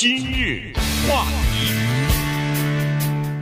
今日话题，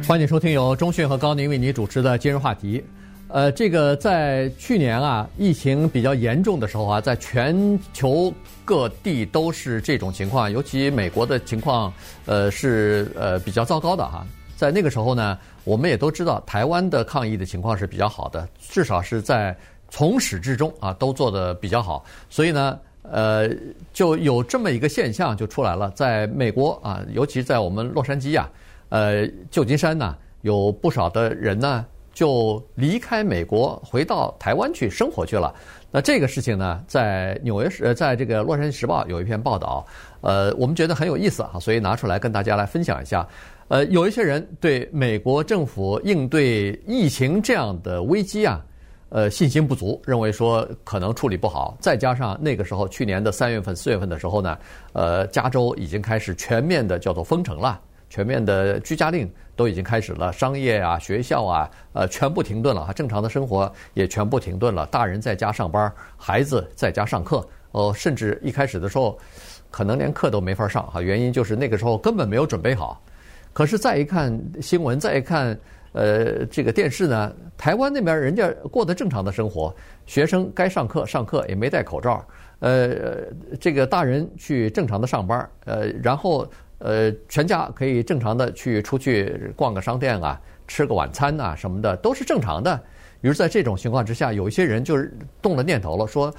欢迎收听由中讯和高宁为你主持的今日话题。呃，这个在去年啊，疫情比较严重的时候啊，在全球各地都是这种情况，尤其美国的情况，呃，是呃比较糟糕的哈。在那个时候呢，我们也都知道，台湾的抗疫的情况是比较好的，至少是在从始至终啊都做得比较好，所以呢。呃，就有这么一个现象就出来了，在美国啊，尤其在我们洛杉矶啊，呃，旧金山呢，有不少的人呢就离开美国回到台湾去生活去了。那这个事情呢，在纽约时，在这个洛杉矶时报有一篇报道，呃，我们觉得很有意思啊，所以拿出来跟大家来分享一下。呃，有一些人对美国政府应对疫情这样的危机啊。呃，信心不足，认为说可能处理不好，再加上那个时候去年的三月份、四月份的时候呢，呃，加州已经开始全面的叫做封城了，全面的居家令都已经开始了，商业啊、学校啊，呃，全部停顿了，哈正常的生活也全部停顿了，大人在家上班，孩子在家上课，哦，甚至一开始的时候，可能连课都没法上哈，原因就是那个时候根本没有准备好。可是再一看新闻，再一看。呃，这个电视呢，台湾那边人家过得正常的生活，学生该上课上课也没戴口罩，呃，这个大人去正常的上班，呃，然后呃，全家可以正常的去出去逛个商店啊，吃个晚餐啊什么的都是正常的。于是，在这种情况之下，有一些人就是动了念头了，说，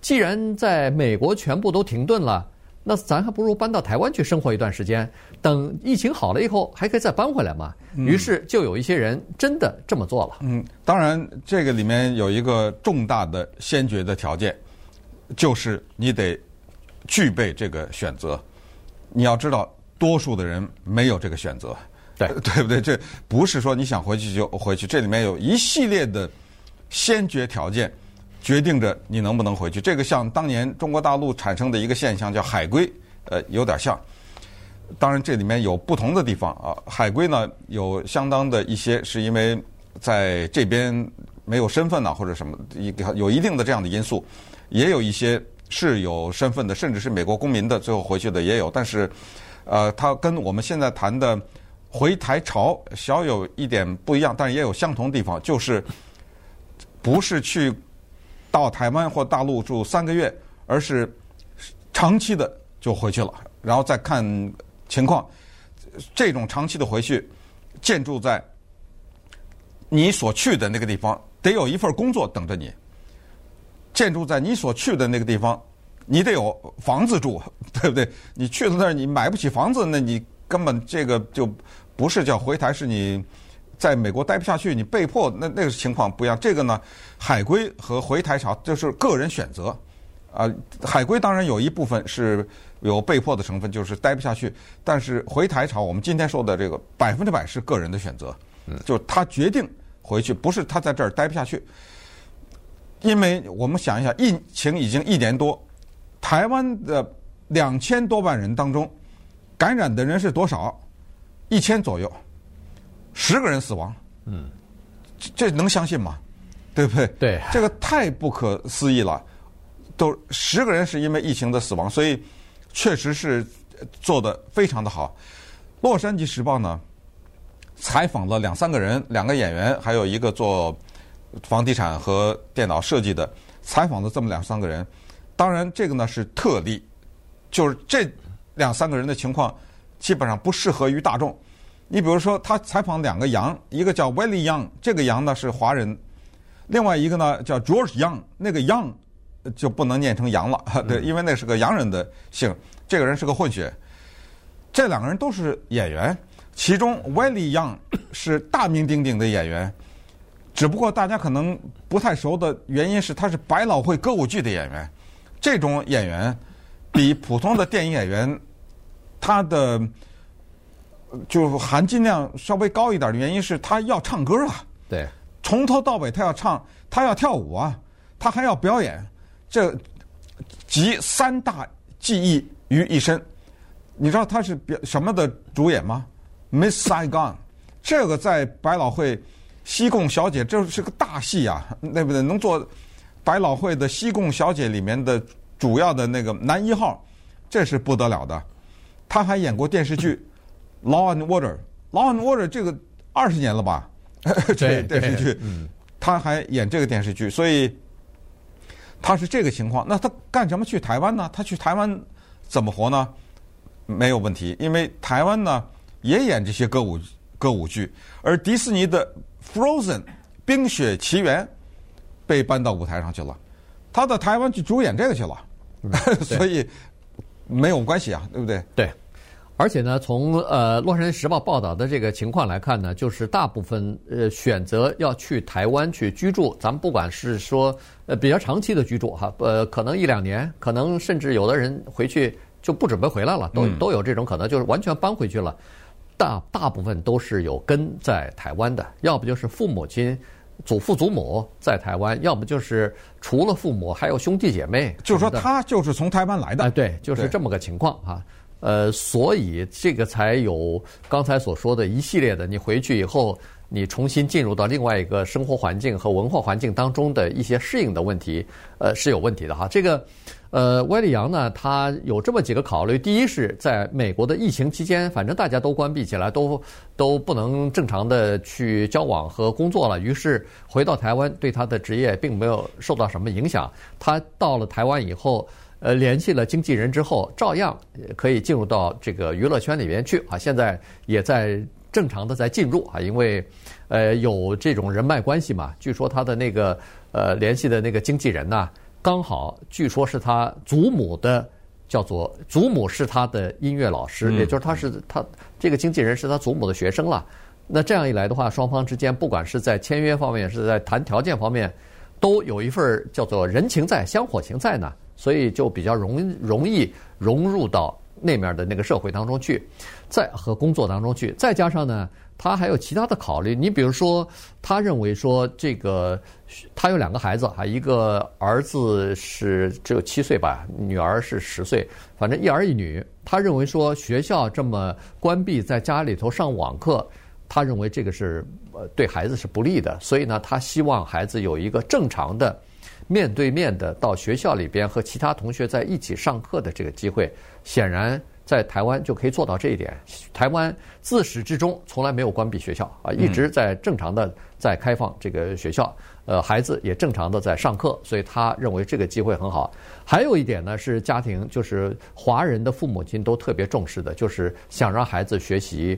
既然在美国全部都停顿了。那咱还不如搬到台湾去生活一段时间，等疫情好了以后，还可以再搬回来嘛。于是就有一些人真的这么做了。嗯，当然这个里面有一个重大的先决的条件，就是你得具备这个选择。你要知道，多数的人没有这个选择，对 对不对？这不是说你想回去就回去，这里面有一系列的先决条件。决定着你能不能回去，这个像当年中国大陆产生的一个现象叫海归，呃，有点像。当然这里面有不同的地方啊，海归呢有相当的一些是因为在这边没有身份呐，或者什么一有一定的这样的因素，也有一些是有身份的，甚至是美国公民的，最后回去的也有。但是，呃，它跟我们现在谈的回台潮小有一点不一样，但是也有相同的地方，就是不是去。到台湾或大陆住三个月，而是长期的就回去了，然后再看情况。这种长期的回去，建筑在你所去的那个地方，得有一份工作等着你。建筑在你所去的那个地方，你得有房子住，对不对？你去了那儿，你买不起房子，那你根本这个就不是叫回台，是你。在美国待不下去，你被迫那那个情况不一样。这个呢，海归和回台潮就是个人选择。啊，海归当然有一部分是有被迫的成分，就是待不下去。但是回台潮，我们今天说的这个百分之百是个人的选择，就他决定回去，不是他在这儿待不下去。因为我们想一想，疫情已经一年多，台湾的两千多万人当中，感染的人是多少？一千左右。十个人死亡，嗯，这能相信吗？对不对？对，这个太不可思议了。都十个人是因为疫情的死亡，所以确实是做的非常的好。洛杉矶时报呢，采访了两三个人，两个演员，还有一个做房地产和电脑设计的，采访了这么两三个人。当然，这个呢是特例，就是这两三个人的情况基本上不适合于大众。你比如说，他采访两个羊，一个叫 Willie Young，这个羊呢是华人；另外一个呢叫 George Young，那个 Young 就不能念成羊了，对，因为那是个洋人的姓，这个人是个混血。这两个人都是演员，其中 Willie Young 是大名鼎鼎的演员，只不过大家可能不太熟的原因是他是百老汇歌舞剧的演员。这种演员比普通的电影演员，他的。就含金量稍微高一点的原因是他要唱歌啊，对，从头到尾他要唱，他要跳舞啊，他还要表演，这集三大技艺于一身。你知道他是表什么的主演吗？Miss Saigon，这个在百老汇西贡小姐这是个大戏啊，对不对？能做百老汇的西贡小姐里面的主要的那个男一号，这是不得了的。他还演过电视剧《Law and Order》，《Law and Order》这个二十年了吧？这电视剧，嗯，他还演这个电视剧，所以他是这个情况。那他干什么去台湾呢？他去台湾怎么活呢？没有问题，因为台湾呢也演这些歌舞歌舞剧，而迪士尼的《Frozen》冰雪奇缘被搬到舞台上去了，他到台湾去主演这个去了，嗯、所以没有关系啊，对不对？对，而且呢，从呃《洛杉矶时报》报道的这个情况来看呢，就是大部分呃选择要去台湾去居住，咱们不管是说呃比较长期的居住哈，呃可能一两年，可能甚至有的人回去。就不准备回来了，都都有这种可能，就是完全搬回去了。大大部分都是有根在台湾的，要不就是父母亲、祖父祖母在台湾，要不就是除了父母还有兄弟姐妹。就是说他就是从台湾来的。哎，对，就是这么个情况啊。呃，所以这个才有刚才所说的一系列的，你回去以后，你重新进入到另外一个生活环境和文化环境当中的一些适应的问题，呃，是有问题的哈。这个。呃，歪理杨呢，他有这么几个考虑。第一是在美国的疫情期间，反正大家都关闭起来，都都不能正常的去交往和工作了。于是回到台湾，对他的职业并没有受到什么影响。他到了台湾以后，呃，联系了经纪人之后，照样可以进入到这个娱乐圈里面去啊。现在也在正常的在进入啊，因为呃有这种人脉关系嘛。据说他的那个呃联系的那个经纪人呢。刚好，据说是他祖母的，叫做祖母是他的音乐老师，也就是他是他这个经纪人是他祖母的学生了。那这样一来的话，双方之间不管是在签约方面，是在谈条件方面，都有一份叫做人情在、香火情在呢，所以就比较容容易融入到那面的那个社会当中去，在和工作当中去，再加上呢。他还有其他的考虑，你比如说，他认为说这个他有两个孩子啊，一个儿子是只有七岁吧，女儿是十岁，反正一儿一女。他认为说学校这么关闭，在家里头上网课，他认为这个是对孩子是不利的，所以呢，他希望孩子有一个正常的面对面的到学校里边和其他同学在一起上课的这个机会，显然。在台湾就可以做到这一点。台湾自始至终从来没有关闭学校啊，一直在正常的在开放这个学校，呃，孩子也正常的在上课，所以他认为这个机会很好。还有一点呢，是家庭就是华人的父母亲都特别重视的，就是想让孩子学习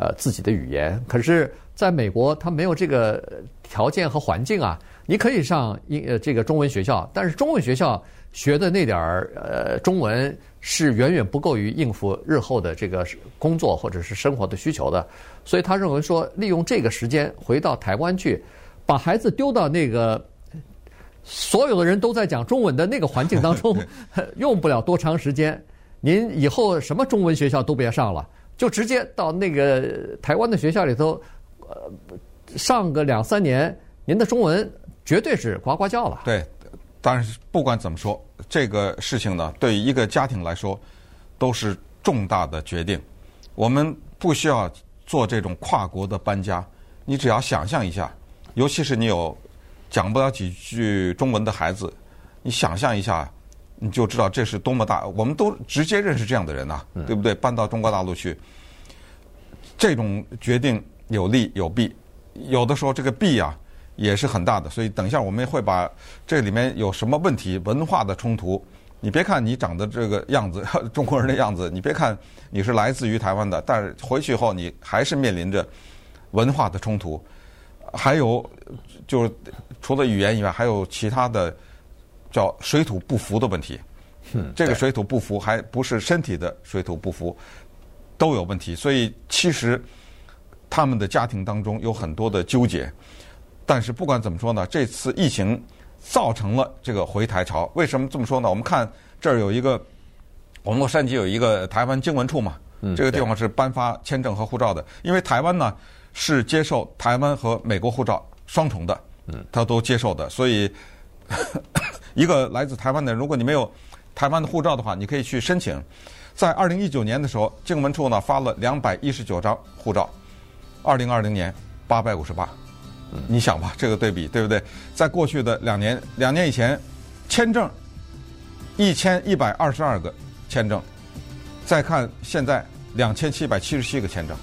呃自己的语言。可是在美国，他没有这个条件和环境啊。你可以上英呃这个中文学校，但是中文学校学的那点儿呃中文是远远不够于应付日后的这个工作或者是生活的需求的，所以他认为说利用这个时间回到台湾去，把孩子丢到那个所有的人都在讲中文的那个环境当中，用不了多长时间，您以后什么中文学校都别上了，就直接到那个台湾的学校里头，呃，上个两三年，您的中文。绝对是呱呱叫了。对，但是不管怎么说，这个事情呢，对于一个家庭来说，都是重大的决定。我们不需要做这种跨国的搬家，你只要想象一下，尤其是你有讲不了几句中文的孩子，你想象一下，你就知道这是多么大。我们都直接认识这样的人呐、啊，对不对？搬到中国大陆去，这种决定有利有弊，有的时候这个弊啊。也是很大的，所以等一下我们会把这里面有什么问题、文化的冲突。你别看你长得这个样子，中国人的样子，你别看你是来自于台湾的，但是回去以后你还是面临着文化的冲突。还有就是除了语言以外，还有其他的叫水土不服的问题。这个水土不服还不是身体的水土不服，都有问题。所以其实他们的家庭当中有很多的纠结。但是不管怎么说呢，这次疫情造成了这个回台潮。为什么这么说呢？我们看这儿有一个，我们洛杉矶有一个台湾经文处嘛，这个地方是颁发签证和护照的。因为台湾呢是接受台湾和美国护照双重的，他都接受的。所以一个来自台湾的人，如果你没有台湾的护照的话，你可以去申请。在二零一九年的时候，经文处呢发了两百一十九张护照，二零二零年八百五十八。你想吧，这个对比对不对？在过去的两年，两年以前，签证一千一百二十二个签证，再看现在两千七百七十七个签证，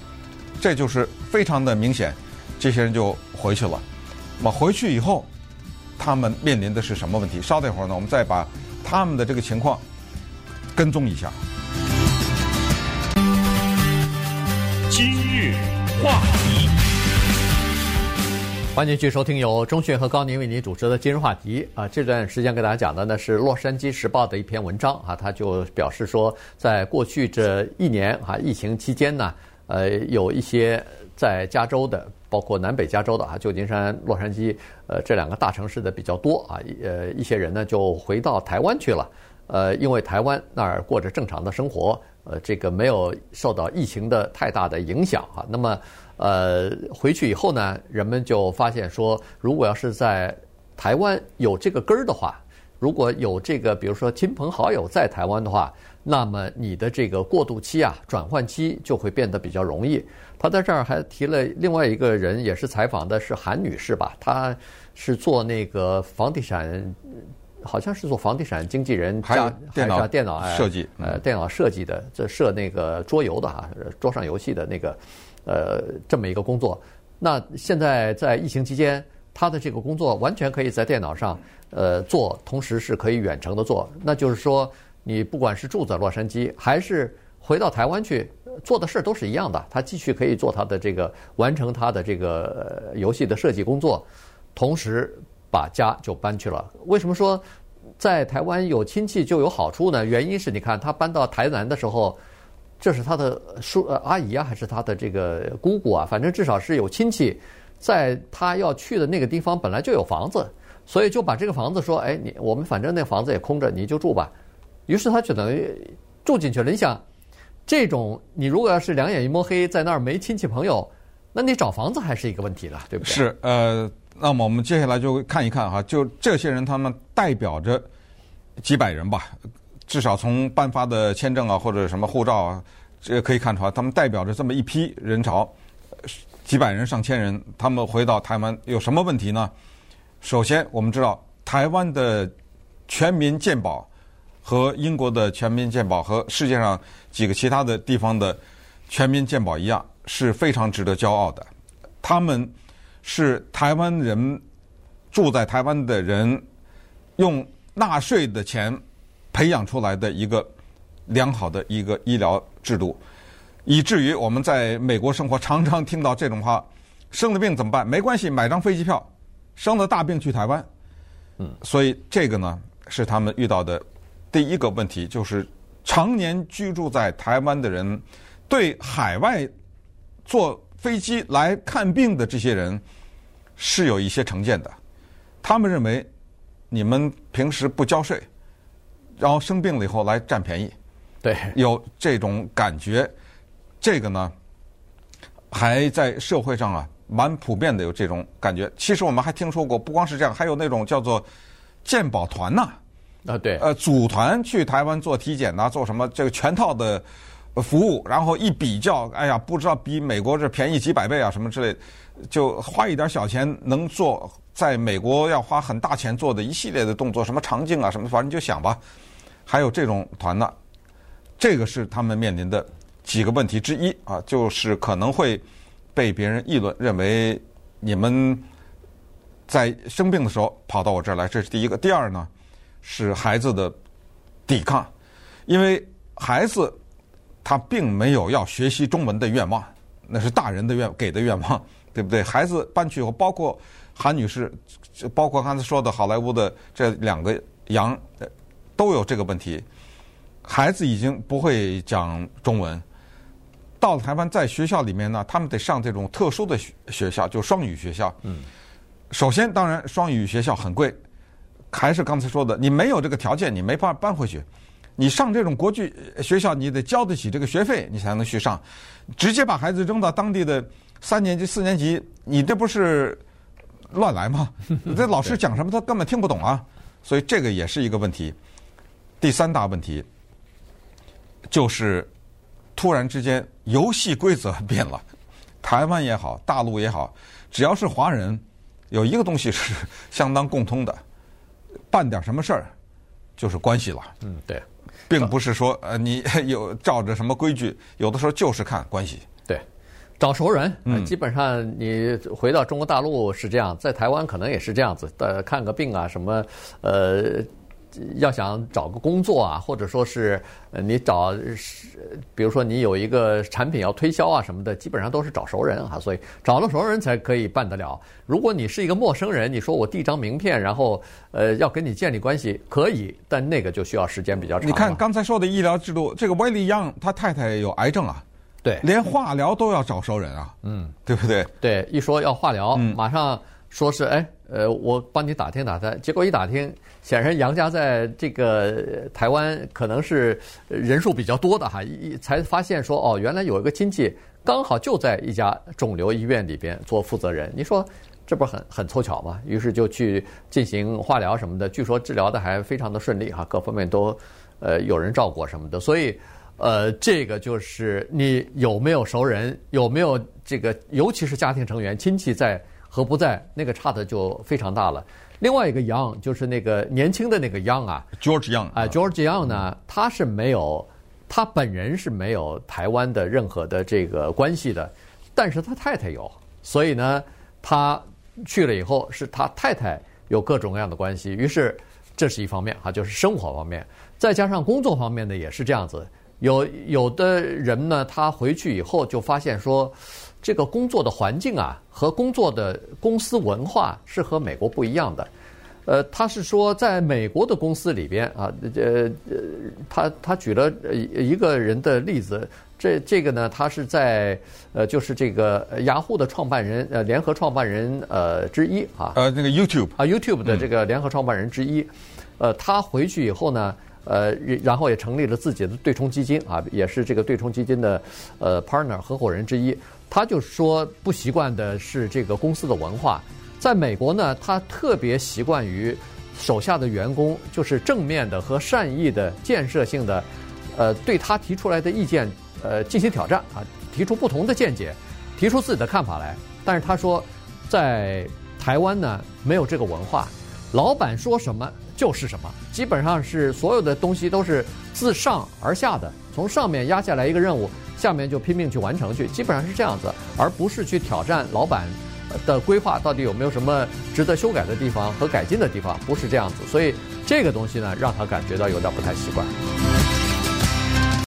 这就是非常的明显，这些人就回去了。那么回去以后，他们面临的是什么问题？稍等一会儿呢，我们再把他们的这个情况跟踪一下。今日话题，欢迎继续收听由钟迅和高宁为您主持的今日话题啊。这段时间给大家讲的呢是《洛杉矶时报》的一篇文章啊，他就表示说，在过去这一年啊，疫情期间呢，呃，有一些在加州的。包括南北加州的啊，旧金山、洛杉矶，呃，这两个大城市的比较多啊。呃，一些人呢就回到台湾去了，呃，因为台湾那儿过着正常的生活，呃，这个没有受到疫情的太大的影响啊。那么，呃，回去以后呢，人们就发现说，如果要是在台湾有这个根儿的话，如果有这个，比如说亲朋好友在台湾的话，那么你的这个过渡期啊、转换期就会变得比较容易。他在这儿还提了另外一个人，也是采访的是韩女士吧？她是做那个房地产，好像是做房地产经纪人加电脑电脑设计，呃，电脑设计的，这设那个桌游的哈，桌上游戏的那个，呃，这么一个工作。那现在在疫情期间，他的这个工作完全可以在电脑上呃做，同时是可以远程的做。那就是说，你不管是住在洛杉矶，还是回到台湾去。做的事儿都是一样的，他继续可以做他的这个完成他的这个游戏的设计工作，同时把家就搬去了。为什么说在台湾有亲戚就有好处呢？原因是你看他搬到台南的时候，这是他的叔阿姨啊，还是他的这个姑姑啊？反正至少是有亲戚，在他要去的那个地方本来就有房子，所以就把这个房子说：“哎，你我们反正那房子也空着，你就住吧。”于是他就等于住进去了。你想。这种你如果要是两眼一摸黑，在那儿没亲戚朋友，那你找房子还是一个问题了，对不对？是呃，那么我们接下来就看一看哈，就这些人他们代表着几百人吧，至少从颁发的签证啊或者什么护照啊，这可以看出来，他们代表着这么一批人潮，几百人上千人，他们回到台湾有什么问题呢？首先，我们知道台湾的全民健保。和英国的全民健保和世界上几个其他的地方的全民健保一样，是非常值得骄傲的。他们是台湾人住在台湾的人用纳税的钱培养出来的一个良好的一个医疗制度，以至于我们在美国生活常常听到这种话：生了病怎么办？没关系，买张飞机票，生了大病去台湾。嗯，所以这个呢是他们遇到的。第一个问题就是，常年居住在台湾的人，对海外坐飞机来看病的这些人是有一些成见的。他们认为你们平时不交税，然后生病了以后来占便宜，对，有这种感觉。这个呢，还在社会上啊，蛮普遍的有这种感觉。其实我们还听说过，不光是这样，还有那种叫做鉴宝团呐。啊，啊对，呃，组团去台湾做体检呐，做什么这个全套的服务，然后一比较，哎呀，不知道比美国这便宜几百倍啊，什么之类，就花一点小钱能做，在美国要花很大钱做的一系列的动作，什么肠镜啊，什么，反正你就想吧，还有这种团呢，这个是他们面临的几个问题之一啊，就是可能会被别人议论，认为你们在生病的时候跑到我这儿来，这是第一个。第二呢？是孩子的抵抗，因为孩子他并没有要学习中文的愿望，那是大人的愿给的愿望，对不对？孩子搬去以后，包括韩女士，包括刚才说的好莱坞的这两个杨，都有这个问题。孩子已经不会讲中文，到了台湾，在学校里面呢，他们得上这种特殊的学学校，就双语学校。嗯，首先，当然双语学校很贵。还是刚才说的，你没有这个条件，你没法搬回去。你上这种国际学校，你得交得起这个学费，你才能去上。直接把孩子扔到当地的三年级、四年级，你这不是乱来吗？这老师讲什么，他根本听不懂啊。所以这个也是一个问题。第三大问题就是突然之间游戏规则变了。台湾也好，大陆也好，只要是华人，有一个东西是相当共通的。办点什么事儿，就是关系了。嗯，对，并不是说呃你 有照着什么规矩，有的时候就是看关系。对，找熟人，嗯，基本上你回到中国大陆是这样，在台湾可能也是这样子，呃，看个病啊什么，呃。要想找个工作啊，或者说是呃，你找，比如说你有一个产品要推销啊什么的，基本上都是找熟人啊，所以找了熟人才可以办得了。如果你是一个陌生人，你说我递张名片，然后呃要跟你建立关系，可以，但那个就需要时间比较长。你看刚才说的医疗制度，这个威利杨他太太有癌症啊，对，连化疗都要找熟人啊，嗯，对不对？对，一说要化疗，嗯，马上。说是哎，呃，我帮你打听打听，结果一打听，显然杨家在这个台湾可能是人数比较多的哈，一才发现说哦，原来有一个亲戚刚好就在一家肿瘤医院里边做负责人，你说这不是很很凑巧吗？于是就去进行化疗什么的，据说治疗的还非常的顺利哈，各方面都呃有人照顾什么的，所以呃，这个就是你有没有熟人，有没有这个，尤其是家庭成员亲戚在。和不在那个差的就非常大了。另外一个 Young 就是那个年轻的那个 Young 啊，George Young 啊，George Young 呢，他是没有，他本人是没有台湾的任何的这个关系的，但是他太太有，所以呢，他去了以后是他太太有各种各样的关系，于是这是一方面哈，就是生活方面，再加上工作方面呢也是这样子，有有的人呢，他回去以后就发现说。这个工作的环境啊，和工作的公司文化是和美国不一样的。呃，他是说，在美国的公司里边啊，呃呃，他他举了一个人的例子，这这个呢，他是在呃，就是这个雅虎的创办人呃，联合创办人呃之一啊。呃，那个 YouTube 啊，YouTube 的这个联合创办人之一，呃，他回去以后呢。呃，然后也成立了自己的对冲基金啊，也是这个对冲基金的呃 partner 合伙人之一。他就说不习惯的是这个公司的文化，在美国呢，他特别习惯于手下的员工就是正面的和善意的建设性的，呃，对他提出来的意见呃进行挑战啊，提出不同的见解，提出自己的看法来。但是他说，在台湾呢，没有这个文化，老板说什么。就是什么，基本上是所有的东西都是自上而下的，从上面压下来一个任务，下面就拼命去完成去，基本上是这样子，而不是去挑战老板的规划到底有没有什么值得修改的地方和改进的地方，不是这样子，所以这个东西呢，让他感觉到有点不太习惯。